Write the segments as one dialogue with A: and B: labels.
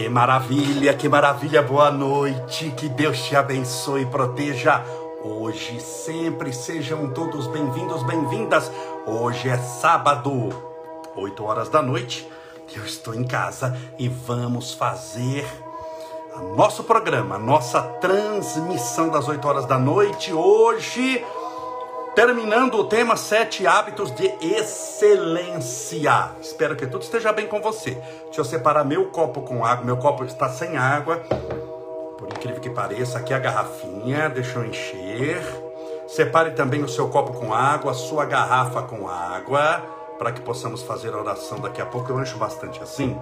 A: Que maravilha, que maravilha, boa noite. Que Deus te abençoe e proteja. Hoje, sempre sejam todos bem-vindos, bem-vindas. Hoje é sábado, 8 horas da noite. Eu estou em casa e vamos fazer nosso programa, nossa transmissão das 8 horas da noite. Hoje, terminando o tema Sete Hábitos de Excelência. Espero que tudo esteja bem com você. Deixa eu separar meu copo com água. Meu copo está sem água. Por incrível que pareça, aqui é a garrafinha. Deixa eu encher. Separe também o seu copo com água, a sua garrafa com água, para que possamos fazer a oração daqui a pouco. Eu encho bastante assim,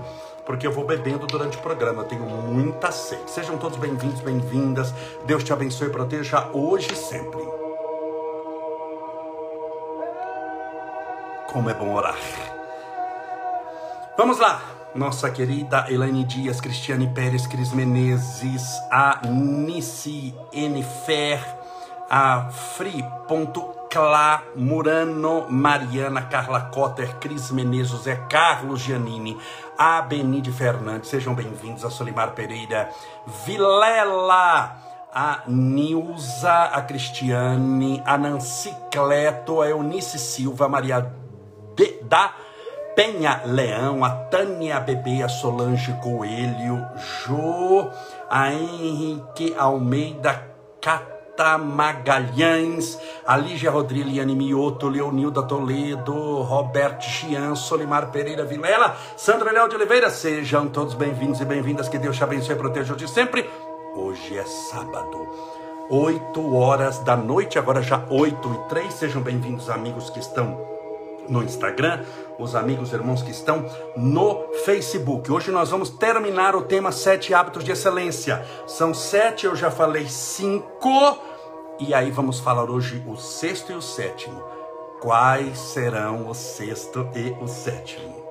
A: porque eu vou bebendo durante o programa. Eu tenho muita sede. Sejam todos bem-vindos, bem-vindas. Deus te abençoe e proteja hoje e sempre. Como é bom orar. Vamos lá. Nossa querida Elaine Dias, Cristiane Pérez, Cris Menezes, a Nici Enifer, a Fri.cla, Murano, Mariana, Carla Cotter, Cris Menezes, José Carlos Giannini, a Benide Fernandes, sejam bem-vindos, a Solimar Pereira, Vilela, a Nilza, a Cristiane, a Nancy Cleto, a Eunice Silva, a Maria de, da Penha Leão, a Tânia Bebê, a Solange Coelho, Jo, a Henrique Almeida Cata Magalhães, a Lígia Rodrigues, Liane Mioto, Leonilda Toledo, Roberto Chian, Solimar Pereira Vilela, Sandra Leal de Oliveira, sejam todos bem-vindos e bem-vindas, que Deus te abençoe e proteja de sempre. Hoje é sábado. 8 horas da noite, agora já 8 e 3. Sejam bem-vindos, amigos que estão no Instagram, os amigos irmãos que estão no Facebook. Hoje nós vamos terminar o tema Sete Hábitos de Excelência. São sete, eu já falei cinco, e aí vamos falar hoje o sexto e o sétimo. Quais serão o sexto e o sétimo?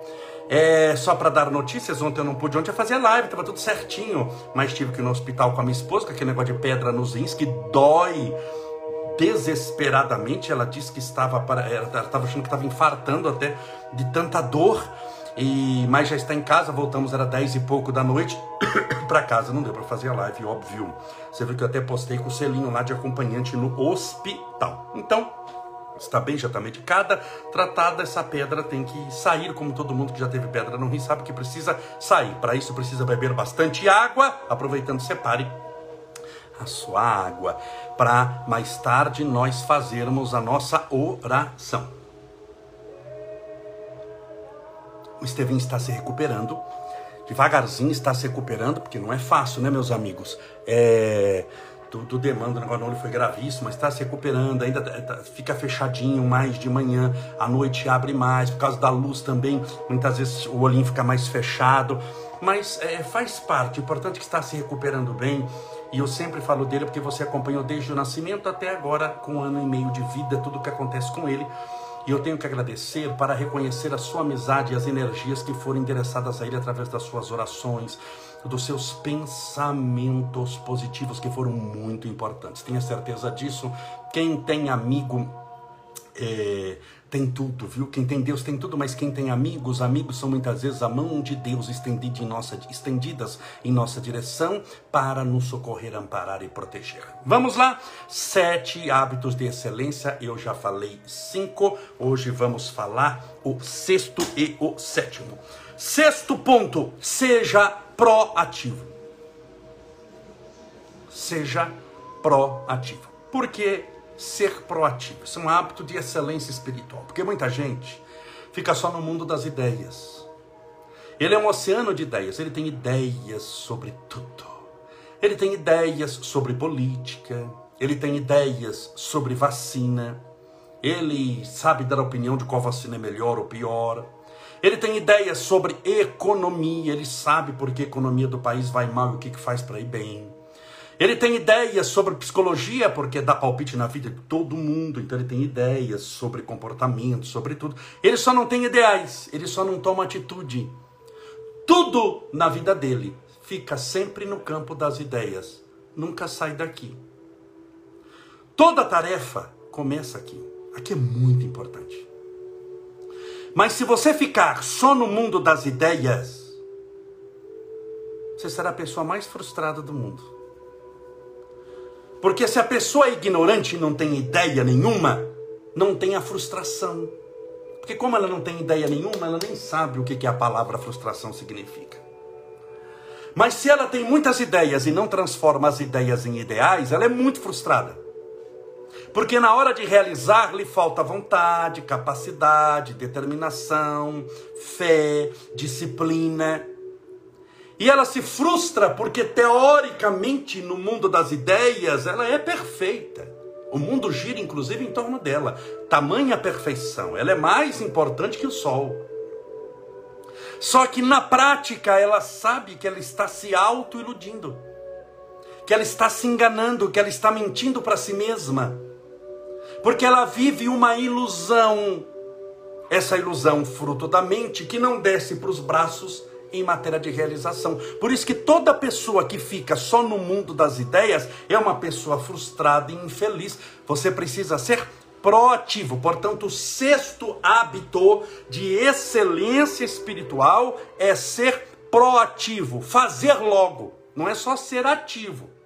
A: É, só para dar notícias, ontem eu não pude, ontem fazia live, tava tudo certinho, mas tive que ir no hospital com a minha esposa, com aquele negócio de pedra nos rins que dói desesperadamente. Ela disse que estava para, ela estava achando que estava infartando até de tanta dor. E mas já está em casa, voltamos era 10 e pouco da noite para casa, não deu para fazer a live, óbvio. Você viu que eu até postei com o selinho lá de acompanhante no hospital. Então, está bem, já está medicada, tratada, essa pedra tem que sair, como todo mundo que já teve pedra no rim sabe que precisa sair. Para isso precisa beber bastante água, aproveitando, separe a sua água, para mais tarde nós fazermos a nossa oração. O Estevinho está se recuperando, devagarzinho está se recuperando, porque não é fácil, né, meus amigos? É, do, do demanda, o negócio no olho foi gravíssimo, mas está se recuperando, ainda tá, fica fechadinho mais de manhã, à noite abre mais, por causa da luz também, muitas vezes o olhinho fica mais fechado, mas é, faz parte, o importante é que está se recuperando bem, e eu sempre falo dele porque você acompanhou desde o nascimento até agora, com um ano e meio de vida, tudo o que acontece com ele. E eu tenho que agradecer para reconhecer a sua amizade e as energias que foram endereçadas a ele através das suas orações, dos seus pensamentos positivos que foram muito importantes. Tenha certeza disso. Quem tem amigo é, tem tudo, viu? Quem tem Deus tem tudo, mas quem tem amigos, amigos são muitas vezes a mão de Deus estendida em nossa, estendidas em nossa direção para nos socorrer, amparar e proteger. Vamos lá? Sete hábitos de excelência, eu já falei cinco, hoje vamos falar o sexto e o sétimo. Sexto ponto, seja proativo. Seja proativo. Por que ser proativo. Isso é um hábito de excelência espiritual. Porque muita gente fica só no mundo das ideias. Ele é um oceano de ideias. Ele tem ideias sobre tudo. Ele tem ideias sobre política. Ele tem ideias sobre vacina. Ele sabe dar opinião de qual vacina é melhor ou pior. Ele tem ideias sobre economia. Ele sabe por que a economia do país vai mal e o que faz para ir bem. Ele tem ideias sobre psicologia, porque dá palpite na vida de todo mundo, então ele tem ideias sobre comportamento, sobre tudo. Ele só não tem ideais, ele só não toma atitude. Tudo na vida dele fica sempre no campo das ideias, nunca sai daqui. Toda tarefa começa aqui. Aqui é muito importante. Mas se você ficar só no mundo das ideias, você será a pessoa mais frustrada do mundo. Porque se a pessoa é ignorante e não tem ideia nenhuma, não tem a frustração. Porque como ela não tem ideia nenhuma, ela nem sabe o que, que a palavra frustração significa. Mas se ela tem muitas ideias e não transforma as ideias em ideais, ela é muito frustrada. Porque na hora de realizar lhe falta vontade, capacidade, determinação, fé, disciplina. E ela se frustra porque, teoricamente, no mundo das ideias, ela é perfeita. O mundo gira, inclusive, em torno dela. Tamanha perfeição. Ela é mais importante que o sol. Só que na prática, ela sabe que ela está se auto-iludindo. Que ela está se enganando, que ela está mentindo para si mesma. Porque ela vive uma ilusão. Essa ilusão, fruto da mente, que não desce para os braços em matéria de realização. Por isso que toda pessoa que fica só no mundo das ideias é uma pessoa frustrada e infeliz. Você precisa ser proativo. Portanto, o sexto hábito de excelência espiritual é ser proativo, fazer logo. Não é só ser ativo.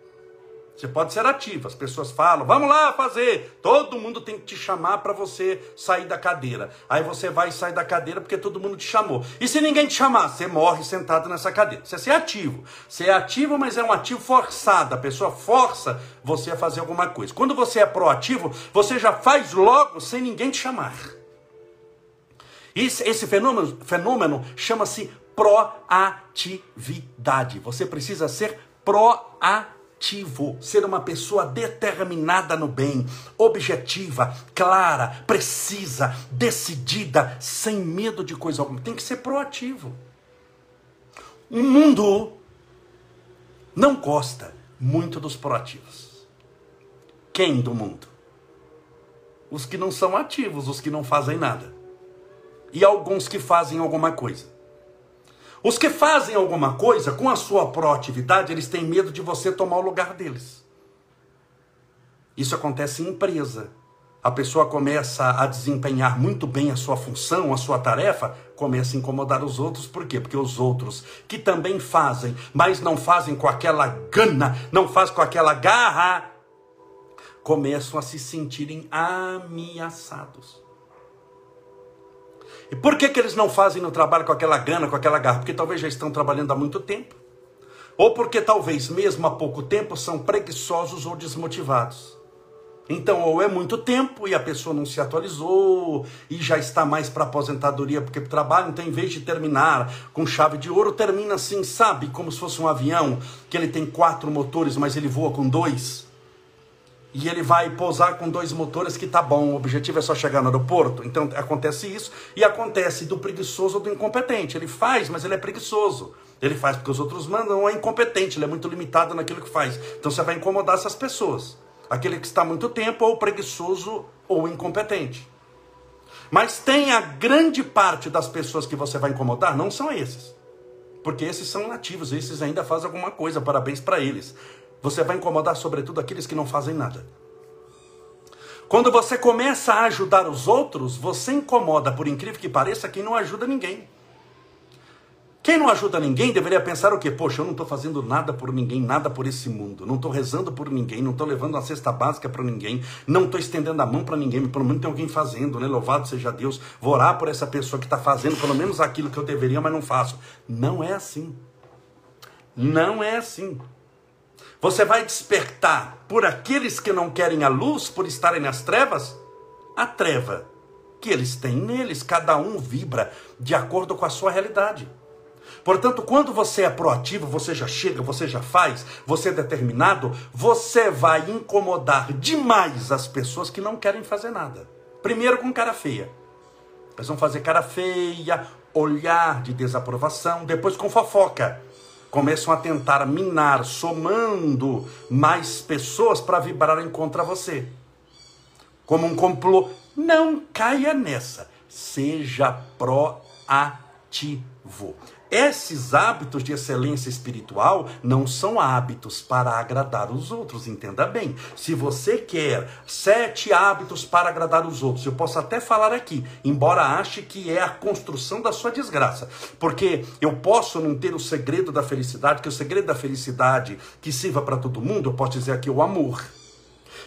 A: Você pode ser ativo. As pessoas falam, vamos lá fazer. Todo mundo tem que te chamar para você sair da cadeira. Aí você vai sair da cadeira porque todo mundo te chamou. E se ninguém te chamar, você morre sentado nessa cadeira. Você é ser ativo. Você é ativo, mas é um ativo forçado. A pessoa força você a fazer alguma coisa. Quando você é proativo, você já faz logo sem ninguém te chamar. Esse, esse fenômeno, fenômeno chama-se proatividade. Você precisa ser proativo ativo, ser uma pessoa determinada no bem, objetiva, clara, precisa, decidida, sem medo de coisa alguma. Tem que ser proativo. O mundo não gosta muito dos proativos. Quem do mundo? Os que não são ativos, os que não fazem nada. E alguns que fazem alguma coisa. Os que fazem alguma coisa com a sua proatividade, eles têm medo de você tomar o lugar deles. Isso acontece em empresa. A pessoa começa a desempenhar muito bem a sua função, a sua tarefa, começa a incomodar os outros. Por quê? Porque os outros que também fazem, mas não fazem com aquela gana, não fazem com aquela garra, começam a se sentirem ameaçados. E por que, que eles não fazem no trabalho com aquela gana, com aquela garra? Porque talvez já estão trabalhando há muito tempo. Ou porque talvez mesmo há pouco tempo são preguiçosos ou desmotivados. Então, ou é muito tempo e a pessoa não se atualizou e já está mais para aposentadoria porque trabalha, então em vez de terminar com chave de ouro, termina assim, sabe? Como se fosse um avião que ele tem quatro motores, mas ele voa com dois e ele vai pousar com dois motores que tá bom, o objetivo é só chegar no aeroporto. Então acontece isso e acontece do preguiçoso ou do incompetente. Ele faz, mas ele é preguiçoso. Ele faz porque os outros mandam, ou é incompetente, ele é muito limitado naquilo que faz. Então você vai incomodar essas pessoas. Aquele que está muito tempo, ou preguiçoso, ou incompetente. Mas tem a grande parte das pessoas que você vai incomodar, não são esses. Porque esses são nativos, esses ainda fazem alguma coisa, parabéns para eles. Você vai incomodar, sobretudo, aqueles que não fazem nada. Quando você começa a ajudar os outros, você incomoda, por incrível que pareça, quem não ajuda ninguém. Quem não ajuda ninguém deveria pensar o quê? Poxa, eu não estou fazendo nada por ninguém, nada por esse mundo. Não estou rezando por ninguém, não estou levando uma cesta básica para ninguém, não estou estendendo a mão para ninguém, pelo menos tem alguém fazendo, né? Louvado seja Deus. Vou orar por essa pessoa que está fazendo pelo menos aquilo que eu deveria, mas não faço. Não é assim. Não é assim. Você vai despertar por aqueles que não querem a luz, por estarem nas trevas, a treva que eles têm neles. Cada um vibra de acordo com a sua realidade. Portanto, quando você é proativo, você já chega, você já faz, você é determinado, você vai incomodar demais as pessoas que não querem fazer nada. Primeiro com cara feia. Eles vão fazer cara feia, olhar de desaprovação, depois com fofoca começam a tentar minar, somando mais pessoas para vibrarem contra você. Como um complô. Não caia nessa. Seja proativo. Esses hábitos de excelência espiritual não são hábitos para agradar os outros, entenda bem. Se você quer sete hábitos para agradar os outros, eu posso até falar aqui, embora ache que é a construção da sua desgraça, porque eu posso não ter o segredo da felicidade, que o segredo da felicidade que sirva para todo mundo, eu posso dizer aqui o amor.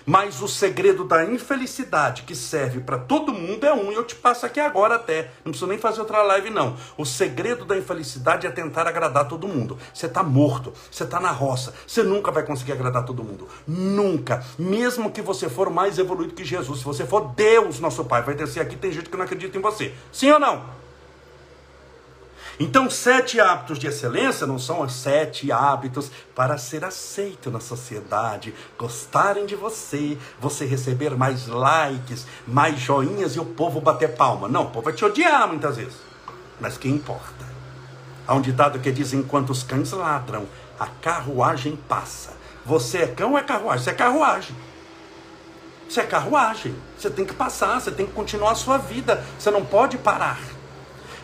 A: Mas o segredo da infelicidade que serve para todo mundo é um, e eu te passo aqui agora até. Não preciso nem fazer outra live, não. O segredo da infelicidade é tentar agradar todo mundo. Você está morto, você está na roça, você nunca vai conseguir agradar todo mundo. Nunca. Mesmo que você for mais evoluído que Jesus, se você for Deus, nosso Pai, vai descer aqui, tem gente que não acredita em você. Sim ou não? Então, sete hábitos de excelência não são os sete hábitos para ser aceito na sociedade, gostarem de você, você receber mais likes, mais joinhas e o povo bater palma. Não, o povo vai te odiar muitas vezes. Mas que importa? Há um ditado que diz: enquanto os cães ladram, a carruagem passa. Você é cão ou é carruagem? Você é carruagem. Você é carruagem. Você tem que passar, você tem que continuar a sua vida. Você não pode parar.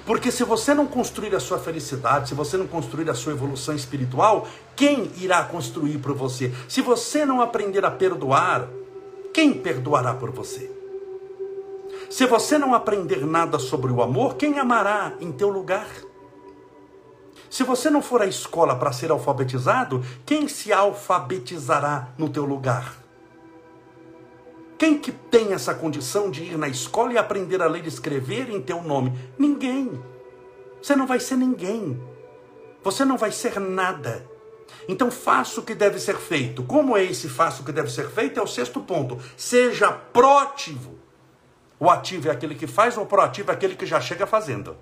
A: Porque se você não construir a sua felicidade, se você não construir a sua evolução espiritual, quem irá construir por você? Se você não aprender a perdoar, quem perdoará por você? Se você não aprender nada sobre o amor, quem amará em teu lugar? Se você não for à escola para ser alfabetizado, quem se alfabetizará no teu lugar? Quem que tem essa condição de ir na escola e aprender a ler e escrever em teu nome? Ninguém. Você não vai ser ninguém. Você não vai ser nada. Então faça o que deve ser feito. Como é esse faça o que deve ser feito? É o sexto ponto. Seja proativo. O ativo é aquele que faz, o proativo é aquele que já chega fazendo.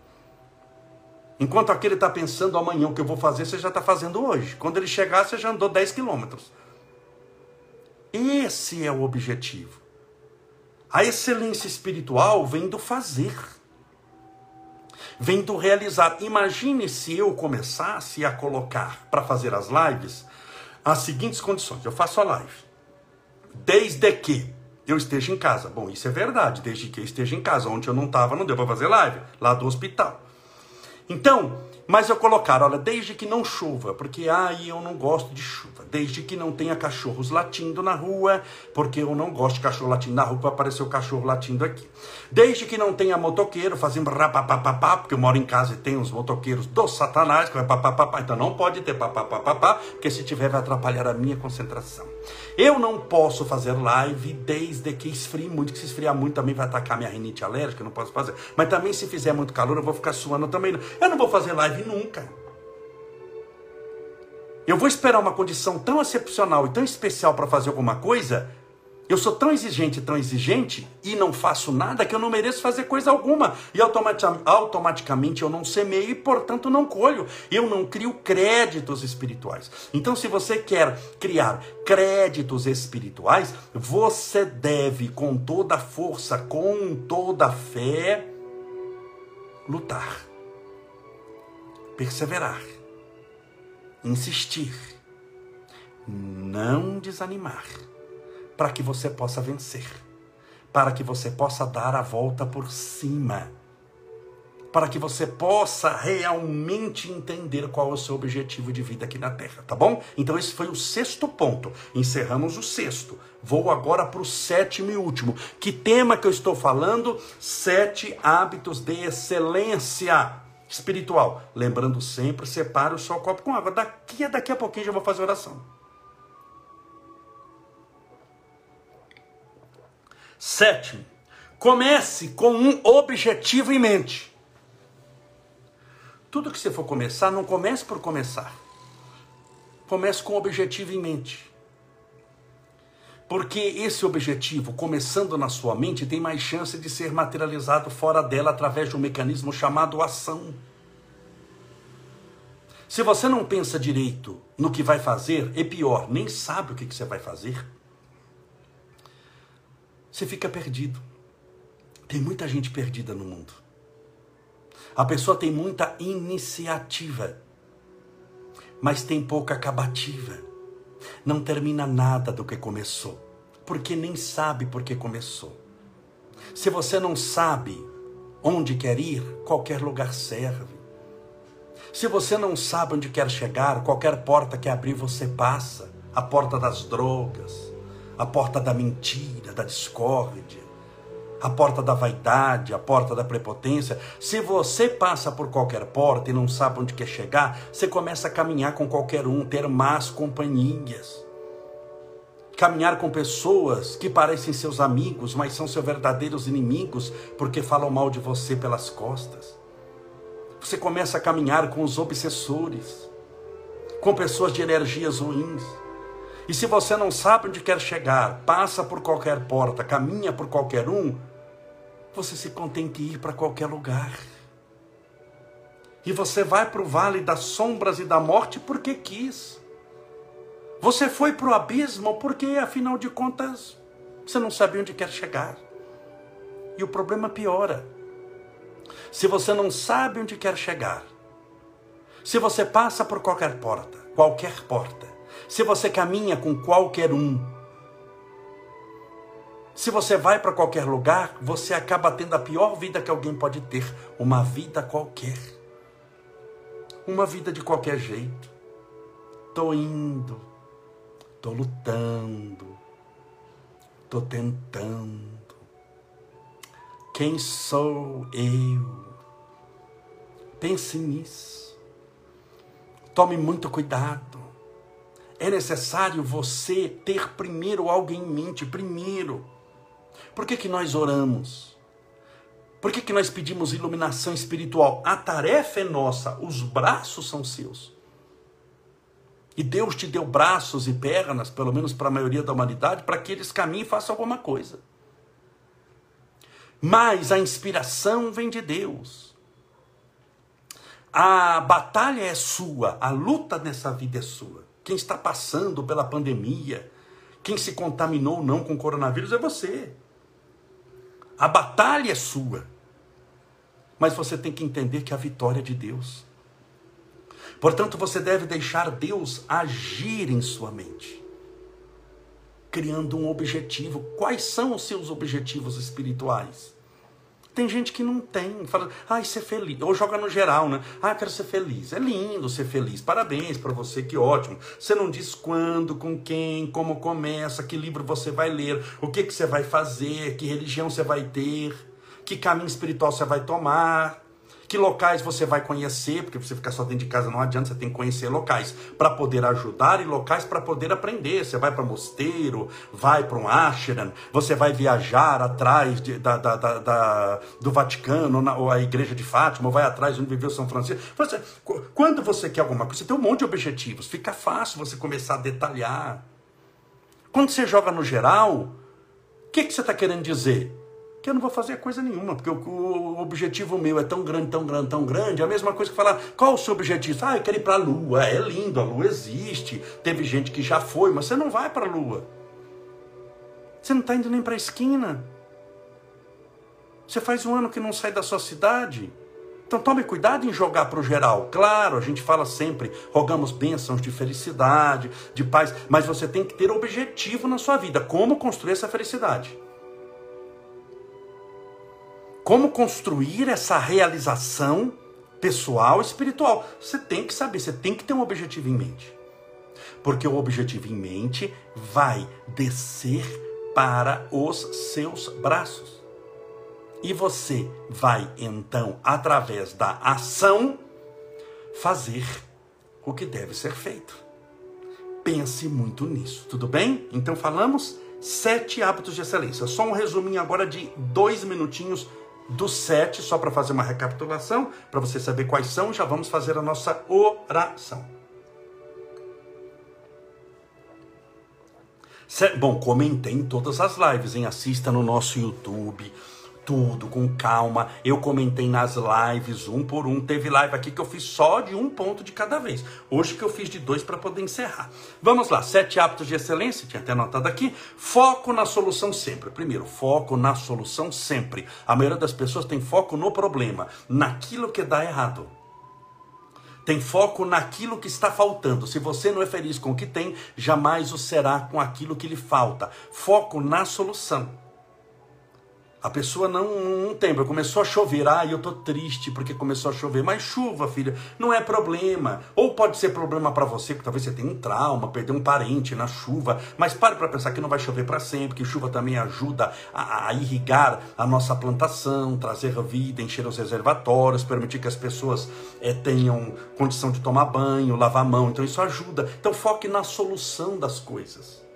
A: Enquanto aquele está pensando amanhã o que eu vou fazer, você já está fazendo hoje. Quando ele chegar, você já andou 10 quilômetros. Esse é o objetivo. A excelência espiritual vem do fazer, vem do realizar. Imagine se eu começasse a colocar para fazer as lives as seguintes condições: eu faço a live, desde que eu esteja em casa. Bom, isso é verdade, desde que eu esteja em casa. Onde eu não estava, não deu para fazer live, lá do hospital. Então, mas eu colocar, olha, desde que não chova, porque aí eu não gosto de chuva. Desde que não tenha cachorros latindo na rua, porque eu não gosto de cachorro latindo na rua, para aparecer o cachorro latindo aqui. Desde que não tenha motoqueiro fazendo rapapapapá, porque eu moro em casa e tem os motoqueiros do satanás, que vai papapá, então não pode ter papapá, porque se tiver vai atrapalhar a minha concentração. Eu não posso fazer live desde que esfrie muito, que se esfriar muito também vai atacar minha rinite alérgica, eu não posso fazer. Mas também se fizer muito calor, eu vou ficar suando também. Eu não vou fazer live nunca. Eu vou esperar uma condição tão excepcional e tão especial para fazer alguma coisa. Eu sou tão exigente, tão exigente e não faço nada que eu não mereço fazer coisa alguma. E automaticamente eu não semeio e, portanto, não colho. Eu não crio créditos espirituais. Então, se você quer criar créditos espirituais, você deve, com toda força, com toda fé, lutar perseverar, insistir, não desanimar, para que você possa vencer, para que você possa dar a volta por cima, para que você possa realmente entender qual é o seu objetivo de vida aqui na Terra, tá bom? Então esse foi o sexto ponto. Encerramos o sexto. Vou agora para o sétimo e último. Que tema que eu estou falando? Sete hábitos de excelência espiritual. Lembrando sempre, separe o seu copo com água. Daqui a daqui a pouquinho já vou fazer oração. Sétimo, comece com um objetivo em mente. Tudo que você for começar, não comece por começar. Comece com um objetivo em mente. Porque esse objetivo, começando na sua mente, tem mais chance de ser materializado fora dela através de um mecanismo chamado ação. Se você não pensa direito no que vai fazer, é pior, nem sabe o que você vai fazer, você fica perdido. Tem muita gente perdida no mundo. A pessoa tem muita iniciativa, mas tem pouca acabativa não termina nada do que começou, porque nem sabe por que começou. Se você não sabe onde quer ir, qualquer lugar serve. Se você não sabe onde quer chegar, qualquer porta que abrir você passa. A porta das drogas, a porta da mentira, da discórdia, a porta da vaidade, a porta da prepotência. Se você passa por qualquer porta e não sabe onde quer chegar, você começa a caminhar com qualquer um, ter más companhias. Caminhar com pessoas que parecem seus amigos, mas são seus verdadeiros inimigos, porque falam mal de você pelas costas. Você começa a caminhar com os obsessores, com pessoas de energias ruins. E se você não sabe onde quer chegar, passa por qualquer porta, caminha por qualquer um, você se contente em ir para qualquer lugar. E você vai para o vale das sombras e da morte porque quis. Você foi para o abismo porque, afinal de contas, você não sabe onde quer chegar. E o problema piora. Se você não sabe onde quer chegar, se você passa por qualquer porta, qualquer porta, se você caminha com qualquer um, se você vai para qualquer lugar, você acaba tendo a pior vida que alguém pode ter, uma vida qualquer. Uma vida de qualquer jeito. Tô indo, tô lutando, tô tentando. Quem sou eu? Pense nisso. Tome muito cuidado. É necessário você ter primeiro algo em mente, primeiro. Por que, que nós oramos? Por que, que nós pedimos iluminação espiritual? A tarefa é nossa, os braços são seus. E Deus te deu braços e pernas, pelo menos para a maioria da humanidade, para que eles caminhem e façam alguma coisa. Mas a inspiração vem de Deus. A batalha é sua, a luta nessa vida é sua. Quem está passando pela pandemia, quem se contaminou ou não com o coronavírus é você. A batalha é sua. Mas você tem que entender que a vitória é de Deus. Portanto, você deve deixar Deus agir em sua mente, criando um objetivo. Quais são os seus objetivos espirituais? Tem gente que não tem, fala, ai, ser feliz, ou joga no geral, né? Ah, quero ser feliz. É lindo ser feliz, parabéns para você, que ótimo. Você não diz quando, com quem, como começa, que livro você vai ler, o que, que você vai fazer, que religião você vai ter, que caminho espiritual você vai tomar que locais você vai conhecer, porque você ficar só dentro de casa não adianta, você tem que conhecer locais para poder ajudar e locais para poder aprender. Você vai para mosteiro, vai para um ashram, você vai viajar atrás de, da, da, da, do Vaticano, na, ou a igreja de Fátima, ou vai atrás onde viveu São Francisco. Você, quando você quer alguma coisa, você tem um monte de objetivos, fica fácil você começar a detalhar. Quando você joga no geral, o que, que você está querendo dizer? Que eu não vou fazer coisa nenhuma, porque o, o, objetivo meu é tão grande, tão grande, tão grande. É a mesma coisa que falar, qual o seu objetivo? Ah, eu quero ir para a Lua. É lindo, a Lua existe. Teve gente que já foi, mas você não vai para a Lua. Você não está indo nem para a esquina. Você faz um ano que não sai da sua cidade. Então tome cuidado em jogar para o geral. Claro, a gente fala sempre, rogamos bênçãos de felicidade, de paz, mas você tem que ter objetivo na sua vida. Como construir essa felicidade? Como construir essa realização pessoal, espiritual. Você tem que saber, você tem que ter um objetivo em mente. Porque o objetivo em mente vai descer para os seus braços. E você vai então, através da ação, fazer o que deve ser feito. Pense muito nisso, tudo bem? Então falamos sete hábitos de excelência. Só um resuminho agora de dois minutinhos do sete, só para fazer uma recapitulação, para você saber quais são, já vamos fazer a nossa oração. Bom, comentei em todas as lives, hein? Assista no nosso YouTube, tudo com calma. Eu comentei nas lives, um por um. Teve live aqui que eu fiz só de um ponto de cada vez. Hoje que eu fiz de dois para poder encerrar. Vamos lá, sete hábitos de excelência, tinha até anotado aqui. Foco na solução sempre. Primeiro, foco na solução sempre. A maioria das pessoas tem foco no problema, naquilo que dá errado. Tem foco naquilo que está faltando. Se você não é feliz com o que tem, jamais o será com aquilo que lhe falta. Foco na solução. A pessoa não, não tem, começou a chover, ah, eu tô triste porque começou a chover, mas chuva, filha, não é problema. Ou pode ser problema para você, porque talvez você tenha um trauma, perder um parente na chuva, mas pare para pensar que não vai chover para sempre, que chuva também ajuda a, a, irrigar a nossa plantação, trazer vida, encher os reservatórios, permitir que as pessoas é, tenham condição de tomar banho, lavar a mão, então isso ajuda. Então foque na solução das coisas.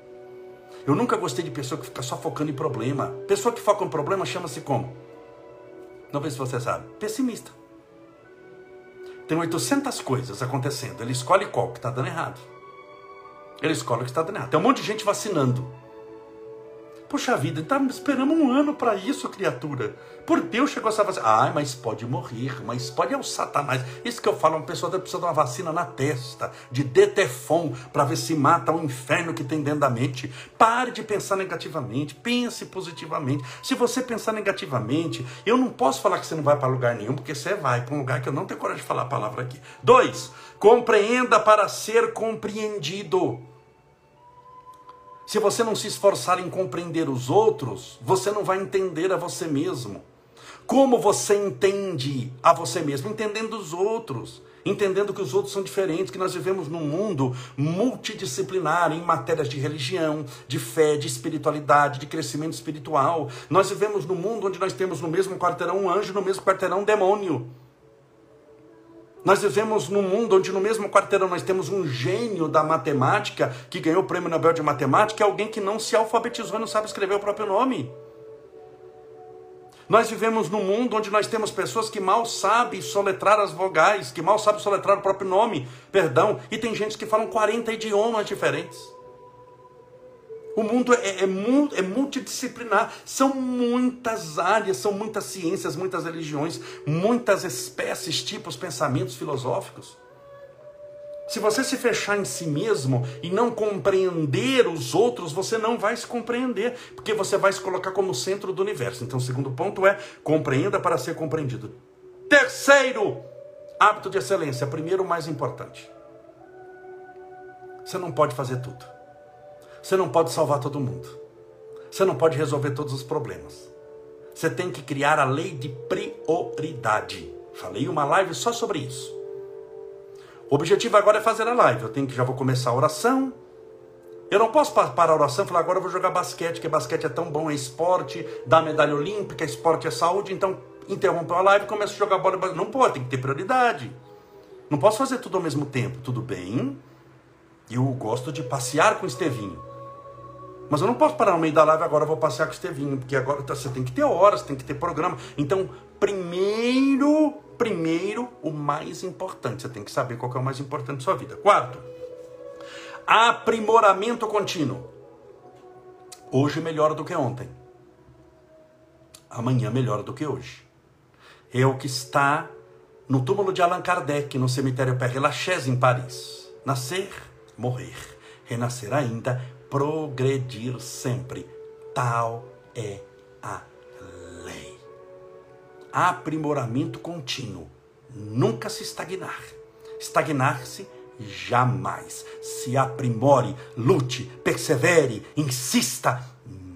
A: Eu nunca gostei de pessoa que fica só focando em problema. Pessoa que foca em problema chama-se como? Não sei se você sabe. Pessimista. Tem 800 coisas acontecendo. Ele escolhe qual que está dando errado. Ele escolhe o que está dando errado. Tem um monte de gente vacinando. Puxa vida, tá, esperamos um ano para isso, criatura. Por Deus chegou essa vacina. Ai, mas pode morrer, mas pode é o Satanás. Isso que eu falo, uma pessoa precisa de uma vacina na testa, de Detefon, para ver se mata o inferno que tem dentro da mente. Pare de pensar negativamente, pense positivamente. Se você pensar negativamente, eu não posso falar que você não vai para lugar nenhum, porque você vai para um lugar que eu não tenho coragem de falar a palavra aqui. Dois, compreenda para ser compreendido. Se você não se esforçar em compreender os outros, você não vai entender a você mesmo. Como você entende a você mesmo? Entendendo os outros, entendendo que os outros são diferentes, que nós vivemos num mundo multidisciplinar em matérias de religião, de fé, de espiritualidade, de crescimento espiritual. Nós vivemos num mundo onde nós temos no mesmo quarteirão um anjo, no mesmo quarteirão um demônio. Nós vivemos num mundo onde no mesmo quarteirão nós temos um gênio da matemática que ganhou o prêmio Nobel de Matemática, é alguém que não se alfabetizou e não sabe escrever o próprio nome. Nós vivemos num mundo onde nós temos pessoas que mal sabem soletrar as vogais, que mal sabem soletrar o próprio nome, perdão, e tem gente que falam 40 idiomas diferentes. O mundo é, é, é, multidisciplinar, são muitas áreas, são muitas ciências, muitas religiões, muitas espécies, tipos, pensamentos filosóficos. Se você se fechar em si mesmo e não compreender os outros, você não vai se compreender, porque você vai se colocar como centro do universo. Então, o segundo ponto é compreenda para ser compreendido. Terceiro, hábito de excelência. Primeiro, o mais importante. Você não pode fazer tudo. Você não pode salvar todo mundo. Você não pode resolver todos os problemas. Você tem que criar a lei de prioridade. Falei uma live só sobre isso. O objetivo agora é fazer a live. Eu tenho que já vou começar a oração. Eu não posso parar a oração e falar agora eu vou jogar basquete, que basquete é tão bom, é esporte, dá medalha olímpica, esporte é saúde, então interrompo a live e começo a jogar bola. Não pode, tem que ter prioridade. Não posso fazer tudo ao mesmo tempo. Tudo bem. Eu gosto de passear com o Estevinho. Mas eu não posso parar no meio da live agora, vou passear com o Estevinho, porque agora tá, você tem que ter horas, tem que ter programa. Então, primeiro, primeiro, o mais importante. Você tem que saber qual é o mais importante da sua vida. Quarto, aprimoramento contínuo. Hoje melhor do que ontem. Amanhã melhor do que hoje. É o que está no túmulo de Allan Kardec, no cemitério Père Lachaise, em Paris. Nascer, morrer, renascer ainda, progredir sempre. Tal é a lei. Aprimoramento contínuo. Nunca se estagnar. Estagnar-se jamais. Se aprimore, lute, persevere, insista.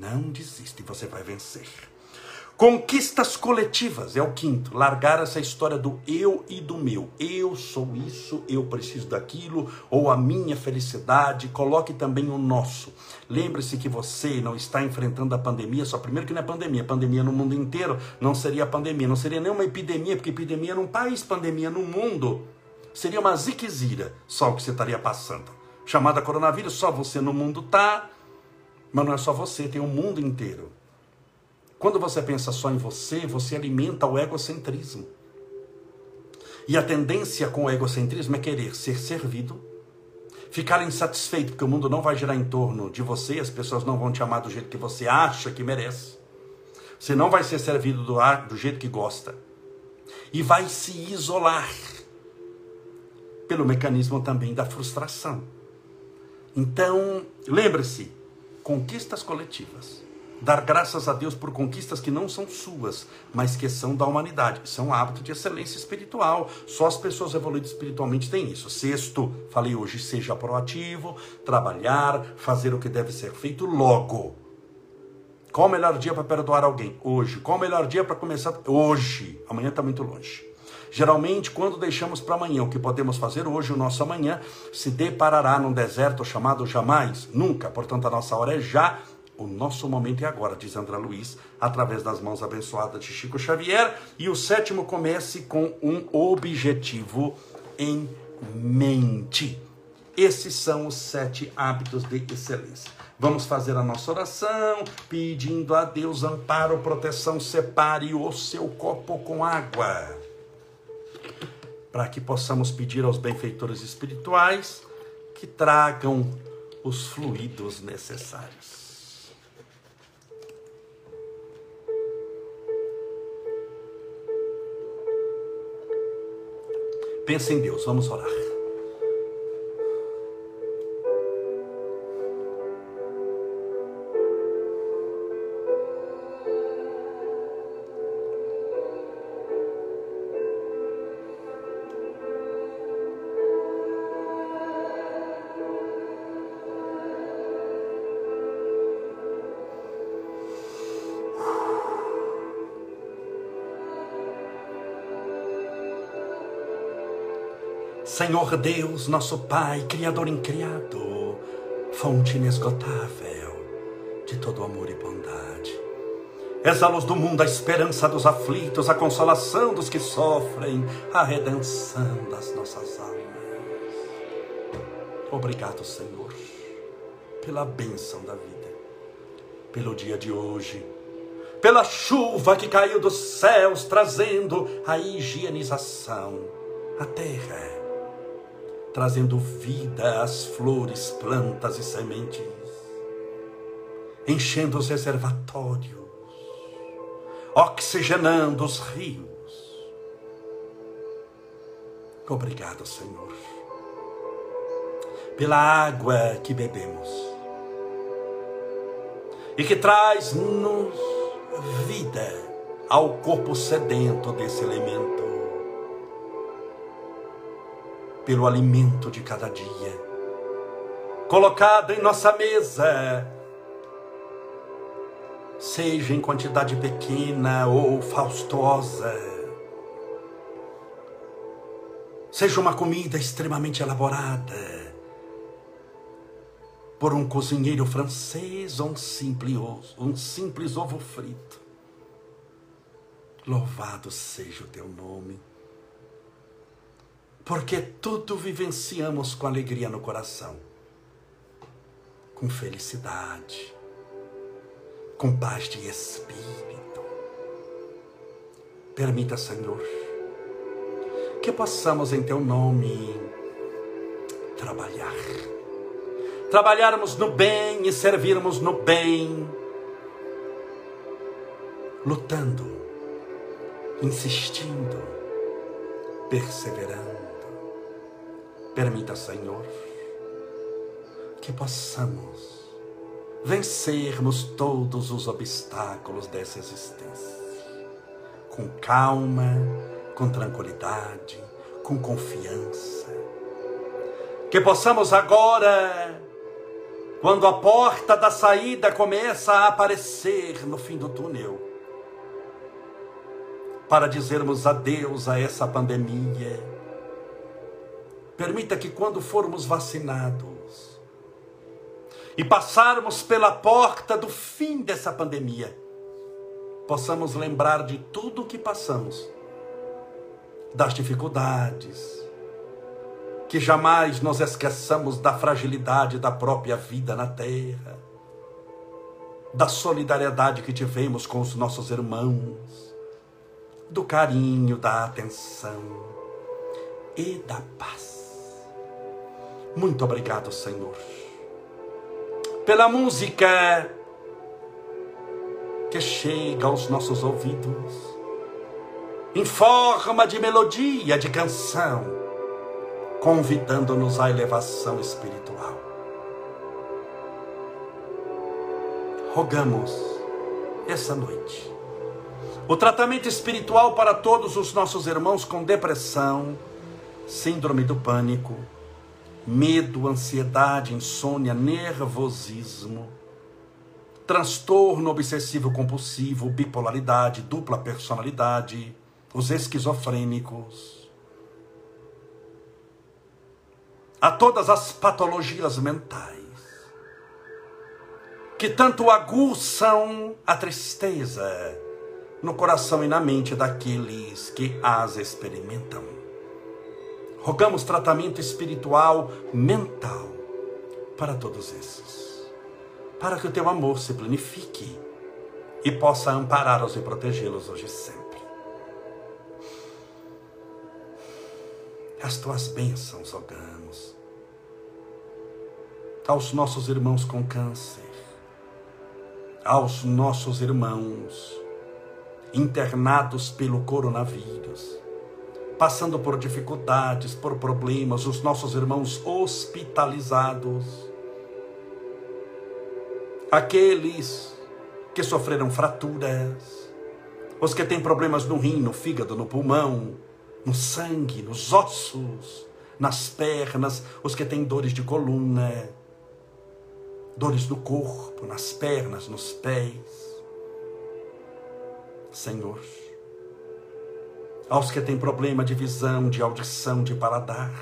A: Não desista e você vai vencer. Conquistas coletivas é o quinto. Largar essa história do eu e do meu. Eu sou isso, eu preciso daquilo, ou a minha felicidade. Coloque também o nosso. Lembre-se que você não está enfrentando a pandemia, só primeiro que não é pandemia. Pandemia no mundo inteiro não seria pandemia, não seria nem uma epidemia, porque epidemia num país, pandemia no mundo. Seria uma ziquezira só o que você estaria passando. Chamada coronavírus, só você no mundo tá, mas não é só você, tem o mundo inteiro. Quando você pensa só em você, você alimenta o egocentrismo. E a tendência com o egocentrismo é querer ser servido, ficar insatisfeito porque o mundo não vai girar em torno de você, as pessoas não vão te amar do jeito que você acha que merece. Você não vai ser servido do, ar, do jeito que gosta. E vai se isolar pelo mecanismo também da frustração. Então, lembre-se, conquistas coletivas dar graças a Deus por conquistas que não são suas, mas que são da humanidade. Isso é um hábito de excelência espiritual. Só as pessoas evoluídas espiritualmente têm isso. Sexto, falei hoje, seja proativo, trabalhar, fazer o que deve ser feito logo. Qual o melhor dia para perdoar alguém? Hoje. Qual o melhor dia para começar? Hoje. Amanhã está muito longe. Geralmente, quando deixamos para amanhã o que podemos fazer hoje, o nosso amanhã se deparará num deserto chamado jamais, nunca. Portanto, a nossa hora é já, o nosso momento é agora, diz André Luiz, através das mãos abençoadas de Chico Xavier. E o sétimo comece com um objetivo em mente. Esses são os sete hábitos de excelência. Vamos fazer a nossa oração, pedindo a Deus amparo, proteção, separe o seu copo com água. Para que possamos pedir aos benfeitores espirituais que tragam os fluidos necessários. Pensa em Deus, vamos orar. Senhor Deus, nosso Pai, Criador incriado, fonte inesgotável de todo amor e bondade. És a luz do mundo, a esperança dos aflitos, a consolação dos que sofrem, a redenção das nossas almas. Obrigado, Senhor, pela bênção da vida, pelo dia de hoje, pela chuva que caiu dos céus, trazendo a higienização, a terra trazendo vida às flores, plantas e sementes, enchendo os reservatórios, oxigenando os rios. Obrigado, Senhor, pela água que bebemos e que traz-nos vida ao corpo sedento desse elemento pelo alimento de cada dia, colocado em nossa mesa, seja em quantidade pequena ou faustosa, seja uma comida extremamente elaborada por um cozinheiro francês ou um simples, um simples ovo frito. Louvado seja o teu nome porque tudo vivenciamos com alegria no coração, com felicidade, com paz de espírito. Permita, Senhor, que possamos em Teu nome trabalhar. Trabalharmos no bem e servirmos no bem, lutando, insistindo, perseverando Permita, Senhor, que possamos vencermos todos os obstáculos dessa existência. Com calma, com tranquilidade, com confiança. Que possamos agora, quando a porta da saída começa a aparecer no fim do túnel, para dizermos adeus a essa pandemia Permita que quando formos vacinados e passarmos pela porta do fim dessa pandemia, possamos lembrar de tudo o que passamos, das dificuldades, que jamais nos esqueçamos da fragilidade da própria vida na terra, da solidariedade que tivemos com os nossos irmãos, do carinho, da atenção e da paz. Muito obrigado, Senhor, pela música que chega aos nossos ouvidos, em forma de melodia, de canção, convidando-nos à elevação espiritual. Rogamos essa noite o tratamento espiritual para todos os nossos irmãos com depressão, síndrome do pânico, medo, ansiedade, insônia, nervosismo, transtorno obsessivo compulsivo, bipolaridade, dupla personalidade, os esquizofrênicos, a todas as patologias mentais que tanto aguçam a tristeza no coração e na mente daqueles que as experimentam. Rogamos tratamento espiritual, mental para todos esses, para que o teu amor se planifique e possa ampará-los e protegê-los hoje e sempre. As tuas bênçãos rogamos aos nossos irmãos com câncer, aos nossos irmãos internados pelo coronavírus, passando por dificuldades, por problemas, os nossos irmãos hospitalizados, aqueles que sofreram fraturas, os que têm problemas no rim, no fígado, no pulmão, no sangue, nos ossos, nas pernas, os que têm dores de coluna, dores no corpo, nas pernas, nos pés. Senhor, aos que têm problema de visão, de audição, de paladar,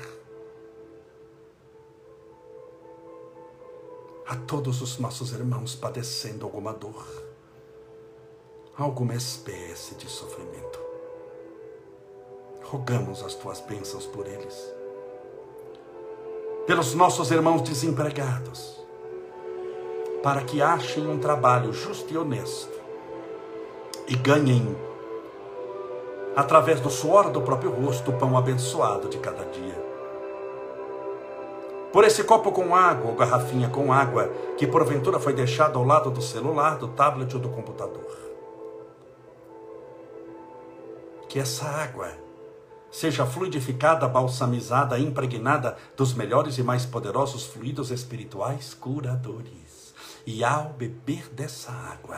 A: a todos os nossos irmãos padecendo alguma dor, alguma espécie de sofrimento. Rogamos as tuas bênçãos por eles, pelos nossos irmãos desempregados, para que achem um trabalho justo e honesto. E ganhem, através do suor do próprio rosto, o pão abençoado de cada dia. Por esse copo com água ou garrafinha com água que porventura foi deixado ao lado do celular, do tablet ou do computador. Que essa água seja fluidificada, balsamizada, impregnada dos melhores e mais poderosos fluidos espirituais curadores. E ao beber dessa água,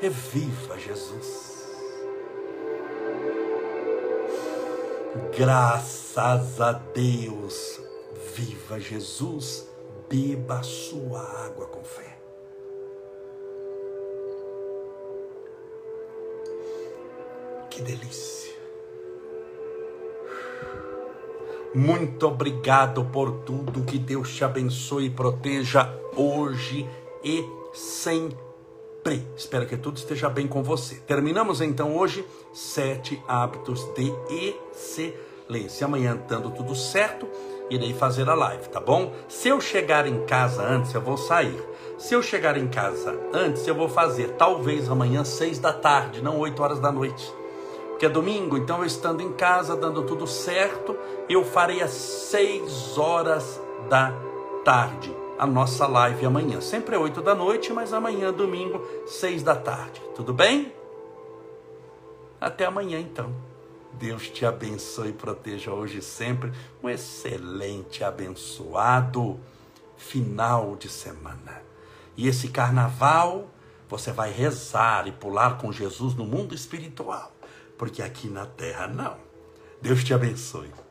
A: Reviva Jesus. Graças a Deus. Viva Jesus. Beba a sua água com fé. Que delícia. Muito obrigado por tudo. Que Deus te abençoe e proteja hoje e sempre Espero que tudo esteja bem com você. Terminamos então hoje sete hábitos de excelência. Amanhã, dando tudo certo, irei fazer a live, tá bom? Se eu chegar em casa antes, eu vou sair. Se eu chegar em casa antes, eu vou fazer talvez amanhã seis da tarde, não oito horas da noite. Porque é domingo, então eu estando em casa, dando tudo certo, eu farei às seis horas da tarde a nossa live amanhã. Sempre é 8 da noite, mas amanhã, domingo, 6 da tarde. Tudo bem? Até amanhã, então. Deus te abençoe e proteja hoje e sempre. Um excelente, abençoado final de semana. E esse carnaval, você vai rezar e pular com Jesus no mundo espiritual, porque aqui na terra não. Deus te abençoe.